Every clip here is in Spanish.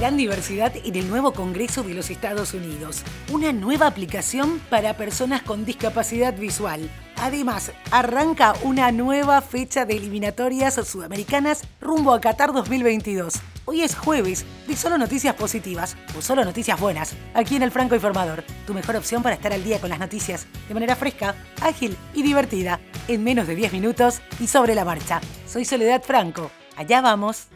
gran diversidad en el nuevo Congreso de los Estados Unidos. Una nueva aplicación para personas con discapacidad visual. Además, arranca una nueva fecha de eliminatorias sudamericanas rumbo a Qatar 2022. Hoy es jueves de solo noticias positivas o solo noticias buenas, aquí en el Franco Informador, tu mejor opción para estar al día con las noticias de manera fresca, ágil y divertida, en menos de 10 minutos y sobre la marcha. Soy Soledad Franco, allá vamos.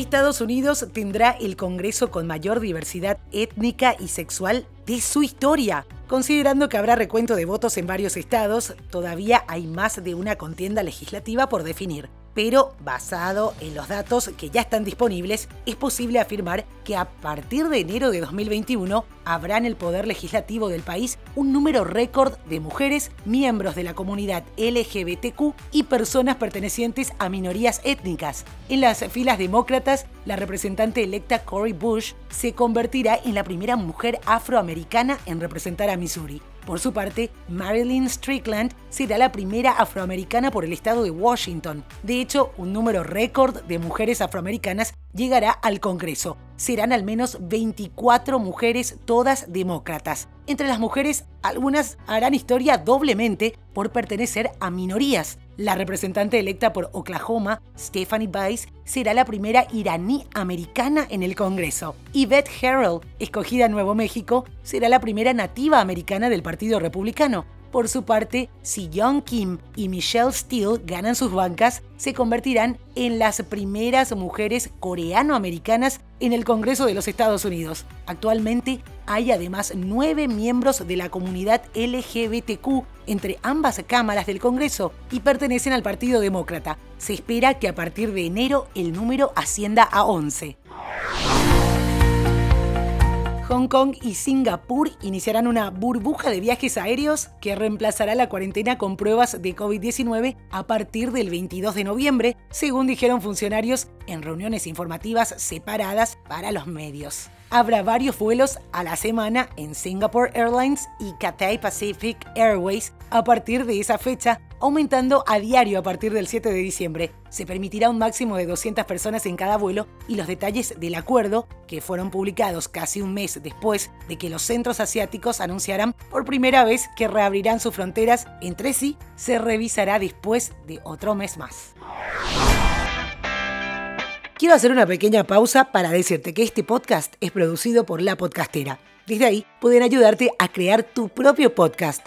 Estados Unidos tendrá el Congreso con mayor diversidad étnica y sexual de su historia. Considerando que habrá recuento de votos en varios estados, todavía hay más de una contienda legislativa por definir pero basado en los datos que ya están disponibles, es posible afirmar que a partir de enero de 2021 habrá en el poder legislativo del país un número récord de mujeres, miembros de la comunidad LGBTQ y personas pertenecientes a minorías étnicas. En las filas demócratas, la representante electa Cory Bush se convertirá en la primera mujer afroamericana en representar a Missouri. Por su parte, Marilyn Strickland será la primera afroamericana por el estado de Washington. De hecho, un número récord de mujeres afroamericanas llegará al Congreso. Serán al menos 24 mujeres, todas demócratas. Entre las mujeres, algunas harán historia doblemente por pertenecer a minorías. La representante electa por Oklahoma, Stephanie Bice, será la primera iraní americana en el Congreso. Yvette Harrell, escogida en Nuevo México, será la primera nativa americana del Partido Republicano. Por su parte, si Young Kim y Michelle Steele ganan sus bancas, se convertirán en las primeras mujeres coreano-americanas en el Congreso de los Estados Unidos. Actualmente hay además nueve miembros de la comunidad LGBTQ entre ambas cámaras del Congreso y pertenecen al Partido Demócrata. Se espera que a partir de enero el número ascienda a 11. Hong Kong y Singapur iniciarán una burbuja de viajes aéreos que reemplazará la cuarentena con pruebas de COVID-19 a partir del 22 de noviembre, según dijeron funcionarios en reuniones informativas separadas para los medios. Habrá varios vuelos a la semana en Singapore Airlines y Cathay Pacific Airways a partir de esa fecha, aumentando a diario a partir del 7 de diciembre. Se permitirá un máximo de 200 personas en cada vuelo y los detalles del acuerdo, que fueron publicados casi un mes después de que los centros asiáticos anunciaran por primera vez que reabrirán sus fronteras entre sí, se revisará después de otro mes más. Quiero hacer una pequeña pausa para decirte que este podcast es producido por La Podcastera. Desde ahí pueden ayudarte a crear tu propio podcast.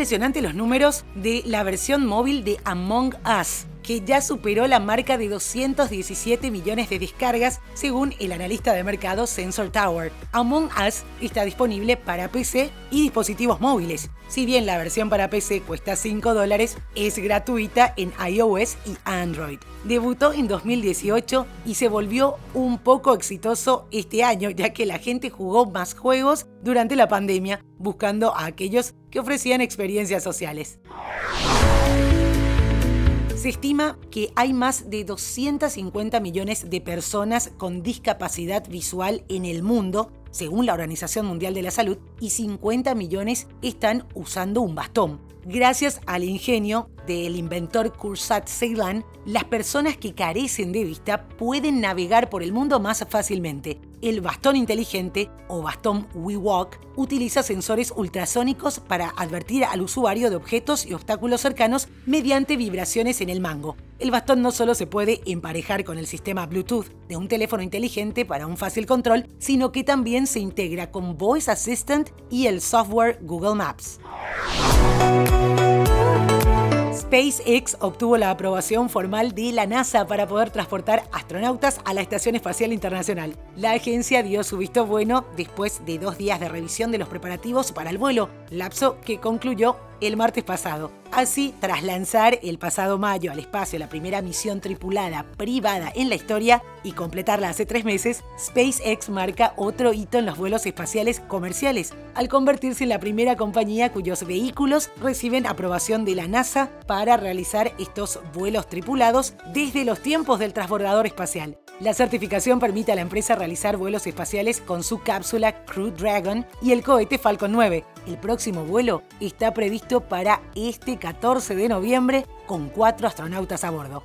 Impresionante los números de la versión móvil de Among Us que ya superó la marca de 217 millones de descargas según el analista de mercado Sensor Tower. Among Us está disponible para PC y dispositivos móviles. Si bien la versión para PC cuesta 5 dólares, es gratuita en iOS y Android. Debutó en 2018 y se volvió un poco exitoso este año, ya que la gente jugó más juegos durante la pandemia, buscando a aquellos que ofrecían experiencias sociales. Se estima que hay más de 250 millones de personas con discapacidad visual en el mundo, según la Organización Mundial de la Salud, y 50 millones están usando un bastón. Gracias al ingenio del inventor Kursat Ceylan, las personas que carecen de vista pueden navegar por el mundo más fácilmente. El bastón inteligente o bastón WeWalk utiliza sensores ultrasónicos para advertir al usuario de objetos y obstáculos cercanos mediante vibraciones en el mango. El bastón no solo se puede emparejar con el sistema Bluetooth de un teléfono inteligente para un fácil control, sino que también se integra con Voice Assistant y el software Google Maps. SpaceX obtuvo la aprobación formal de la NASA para poder transportar astronautas a la Estación Espacial Internacional. La agencia dio su visto bueno después de dos días de revisión de los preparativos para el vuelo, lapso que concluyó el martes pasado. Así, tras lanzar el pasado mayo al espacio la primera misión tripulada privada en la historia y completarla hace tres meses, SpaceX marca otro hito en los vuelos espaciales comerciales, al convertirse en la primera compañía cuyos vehículos reciben aprobación de la NASA para realizar estos vuelos tripulados desde los tiempos del transbordador espacial. La certificación permite a la empresa realizar vuelos espaciales con su cápsula Crew Dragon y el cohete Falcon 9. El próximo vuelo está previsto para este 14 de noviembre con cuatro astronautas a bordo.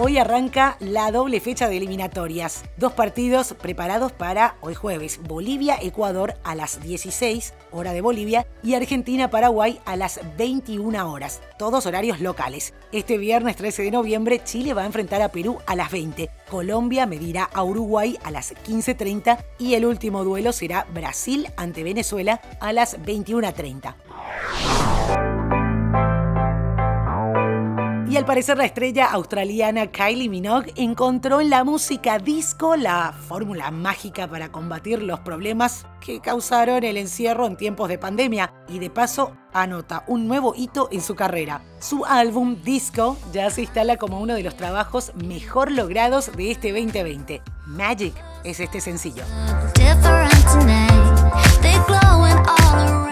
Hoy arranca la doble fecha de eliminatorias. Dos partidos preparados para hoy jueves. Bolivia-Ecuador a las 16, hora de Bolivia, y Argentina-Paraguay a las 21 horas. Todos horarios locales. Este viernes 13 de noviembre, Chile va a enfrentar a Perú a las 20. Colombia medirá a Uruguay a las 15.30 y el último duelo será Brasil ante Venezuela a las 21.30. al parecer la estrella australiana Kylie Minogue encontró en la música disco la fórmula mágica para combatir los problemas que causaron el encierro en tiempos de pandemia y de paso anota un nuevo hito en su carrera. Su álbum Disco ya se instala como uno de los trabajos mejor logrados de este 2020. Magic es este sencillo.